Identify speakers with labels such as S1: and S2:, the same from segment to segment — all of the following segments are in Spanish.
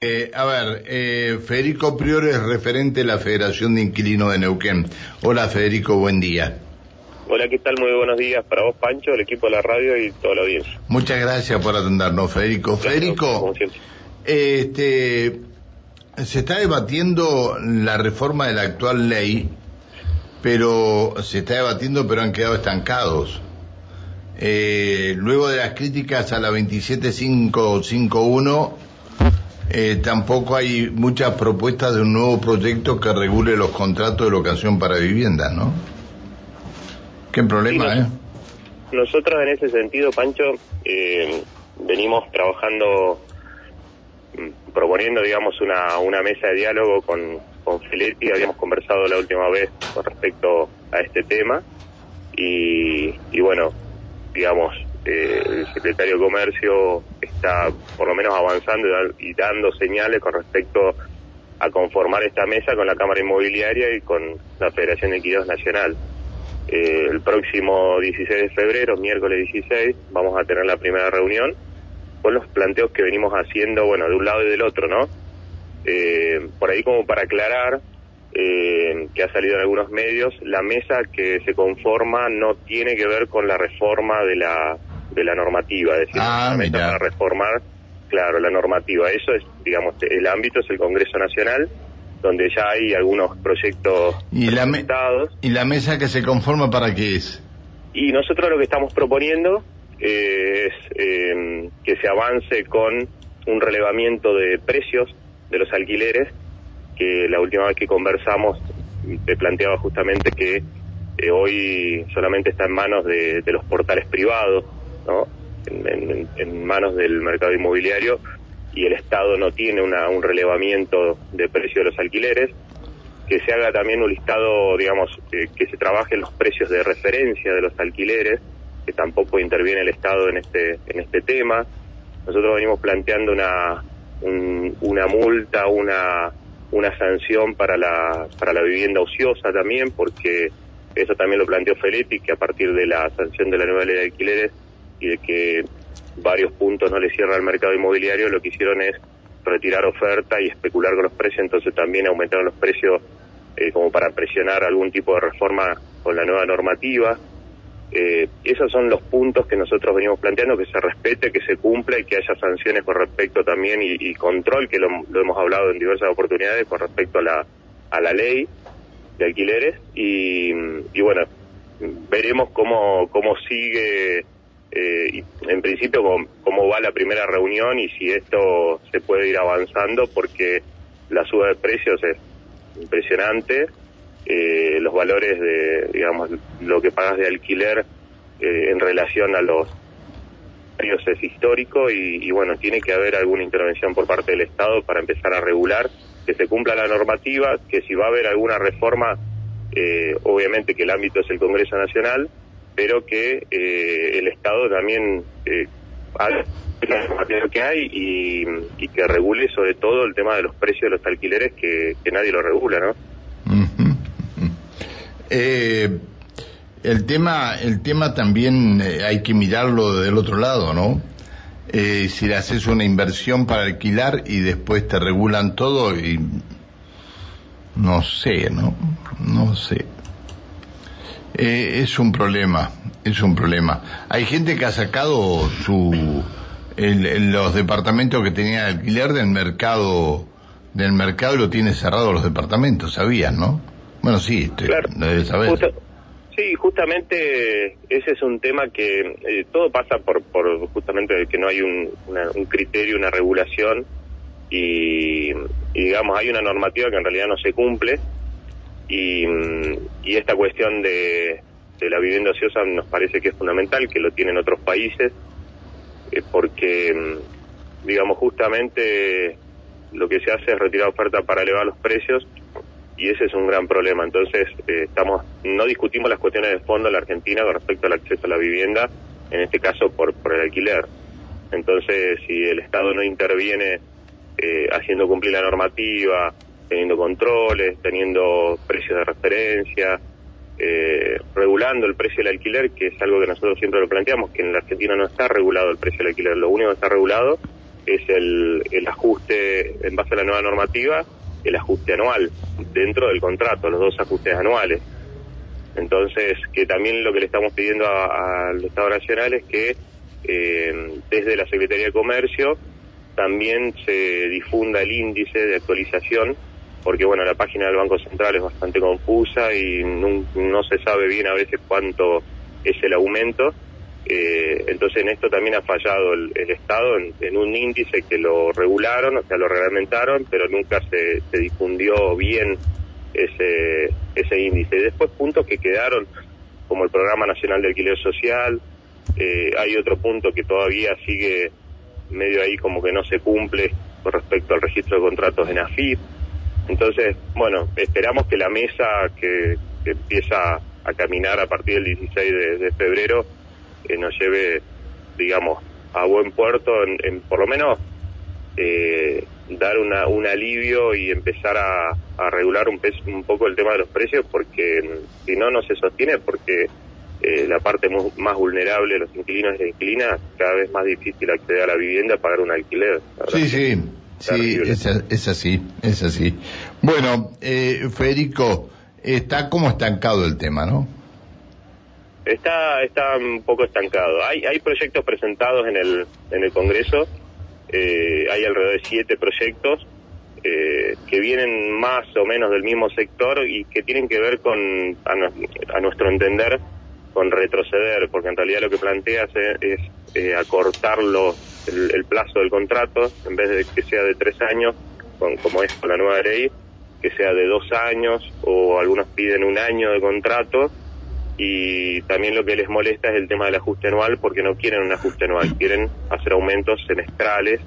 S1: Eh, a ver, eh, Federico Priore es referente de la Federación de Inquilinos de Neuquén. Hola Federico, buen día.
S2: Hola, ¿qué tal? Muy buenos días para vos, Pancho, el equipo de la radio y toda la audiencia.
S1: Muchas gracias por atendernos, Federico. Federico, este, se está debatiendo la reforma de la actual ley, pero se está debatiendo, pero han quedado estancados. Eh, luego de las críticas a la 27551, eh, tampoco hay muchas propuestas de un nuevo proyecto que regule los contratos de locación para vivienda, ¿no? ¿Qué problema, eh?
S2: Nosotros en ese sentido, Pancho, eh, venimos trabajando, mm, proponiendo, digamos, una, una mesa de diálogo con, con Feletti, habíamos conversado la última vez con respecto a este tema, y, y bueno, digamos, eh, el secretario de Comercio está por lo menos avanzando y, dando señales con respecto a conformar esta mesa con la Cámara Inmobiliaria y con la Federación de Equidad Nacional. Eh, el próximo 16 de febrero, miércoles 16, vamos a tener la primera reunión con los planteos que venimos haciendo, bueno, de un lado y del otro, ¿no? Eh, por ahí como para aclarar, eh, que ha salido en algunos medios, la mesa que se conforma no tiene que ver con la reforma de la de la normativa, es decir,
S1: ah,
S2: para reformar, claro, la normativa. Eso es, digamos, el ámbito es el Congreso Nacional, donde ya hay algunos proyectos
S1: ¿Y la, ¿Y la mesa que se conforma para qué es?
S2: Y nosotros lo que estamos proponiendo eh, es em, que se avance con un relevamiento de precios de los alquileres, que la última vez que conversamos te planteaba justamente que eh, hoy solamente está en manos de los portales privados, en, manos del mercado inmobiliario y el Estado no tiene un relevamiento de precio de los alquileres, que se haga también un listado, digamos, que se trabajen los precios de referencia de los alquileres, que tampoco interviene el Estado en este, en este tema. Nosotros venimos planteando una, una multa, una, una sanción para la, para la vivienda ociosa también, porque eso también lo planteó Feletti, que a partir de la sanción de la nueva ley de alquileres y de que varios puntos no le cierra el mercado inmobiliario, lo que hicieron es retirar oferta y especular con los precios, entonces también aumentaron los precios eh, como para presionar algún tipo de reforma con la nueva normativa. Eh, esos son los puntos que nosotros venimos planteando, que se respete, que se cumpla y que haya sanciones con respecto también y, control, que lo, hemos hablado en diversas oportunidades con respecto a la, a la ley de alquileres y, y bueno, veremos cómo, cómo sigue eh, en principio cómo, va la primera reunión y si esto se puede ir avanzando porque la suba de precios es impresionante, eh, los valores de, digamos, lo que pagas de alquiler eh, en relación a los precios es histórico y, bueno, tiene que haber alguna intervención por parte del Estado para empezar a regular, que se cumpla la normativa, que si va a haber alguna reforma, eh, obviamente que el ámbito es el Congreso Nacional, pero que eh, el Estado también eh, haga lo que hay y, que regule sobre todo el tema de los precios de los alquileres que, nadie lo regula, ¿no?
S1: Eh, el tema, el tema también hay que mirarlo del otro lado, ¿no? si le haces una inversión para alquilar y después te regulan todo y no sé, ¿no? No sé. Eh, es un problema, es un problema. Hay gente que ha sacado su los departamentos que tenía de alquiler del mercado del mercado lo tiene cerrado los departamentos, ¿sabían, no? Bueno, sí,
S2: claro. saber. sí, justamente ese es un tema que eh, todo pasa por, por justamente que no hay un, un criterio, una regulación y, y, digamos hay una normativa que en realidad no se cumple y, y esta cuestión de, de, la vivienda ociosa nos parece que es fundamental, que lo tienen otros países, eh, porque, digamos, justamente lo que se hace es retirar oferta para elevar los precios y ese es un gran problema. Entonces, eh, estamos no discutimos las cuestiones de fondo en la Argentina con respecto al acceso a la vivienda, en este caso por, por el alquiler. Entonces, si el Estado no interviene eh, haciendo cumplir la normativa, teniendo controles, teniendo precios de referencia, eh, regulando el precio del alquiler, que es algo que nosotros siempre lo planteamos, que en la Argentina no está regulado el precio del alquiler, lo único que está regulado es el, el ajuste en base a la nueva normativa, el ajuste anual dentro del contrato, los dos ajustes anuales. Entonces, que también lo que le estamos pidiendo al Estado Nacional es que eh, desde la Secretaría de Comercio también se difunda el índice de actualización, porque bueno, la página del Banco Central es bastante confusa y no, se sabe bien a veces cuánto es el aumento. Eh, entonces en esto también ha fallado el, Estado en, un índice que lo regularon, o sea, lo reglamentaron, pero nunca se, se difundió bien ese, ese índice. Y después puntos que quedaron, como el Programa Nacional de Alquiler Social, eh, hay otro punto que todavía sigue medio ahí como que no se cumple con respecto al registro de contratos en AFIP. Entonces, bueno, esperamos que la mesa que, empieza a caminar a partir del 16 de, febrero eh, nos lleve, digamos, a buen puerto, en, por lo menos eh, dar una, un alivio y empezar a, regular un, un poco el tema de los precios, porque si no, no se sostiene, porque eh, la parte más vulnerable de los inquilinos y inquilinas, cada vez más difícil acceder a la vivienda, pagar un alquiler.
S1: Sí, sí, sí, es, así, es así. Bueno, eh, Federico, está como estancado el tema, ¿no?
S2: Está, está un poco estancado. Hay, hay proyectos presentados en el, en el Congreso, eh, hay alrededor de siete proyectos eh, que vienen más o menos del mismo sector y que tienen que ver con, a nuestro entender, con retroceder, porque en realidad lo que plantea es, eh, acortar el, plazo del contrato, en vez de que sea de tres años, como es con la nueva ley, que sea de dos años, o algunos piden un año de contrato, y también lo que les molesta es el tema del ajuste anual, porque no quieren un ajuste anual, quieren hacer aumentos semestrales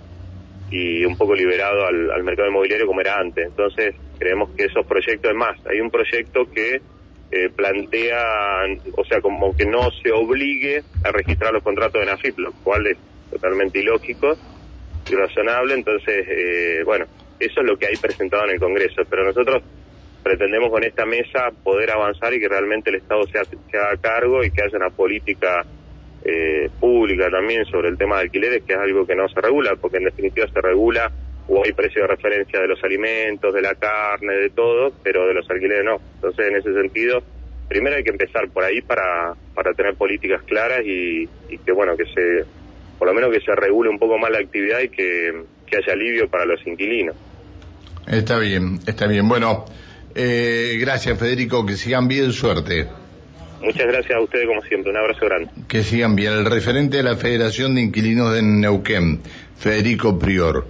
S2: y un poco liberado al, al mercado inmobiliario como era antes. Entonces, creemos que esos proyectos, es más, hay un proyecto que eh, plantea, o sea, como que no se obligue a registrar los contratos de NAFIP, lo cual es totalmente ilógico y razonable. Entonces, eh, bueno, eso es lo que hay presentado en el Congreso, pero nosotros pretendemos con esta mesa poder avanzar y que realmente el Estado se, haga cargo y que haya una política eh, pública también sobre el tema de alquileres, que es algo que no se regula, porque en definitiva se regula o hay precio de referencia de los alimentos, de la carne, de todo, pero de los alquileres no. Entonces, en ese sentido, primero hay que empezar por ahí para, para tener políticas claras y, que, bueno, que se, por lo menos que se regule un poco más la actividad y que, haya alivio para los inquilinos.
S1: Está bien, está bien. Bueno, eh, gracias Federico, que sigan bien, suerte.
S2: Muchas gracias a ustedes como siempre, un abrazo grande.
S1: Que sigan bien. El referente de la Federación de Inquilinos de Neuquén, Federico Prior.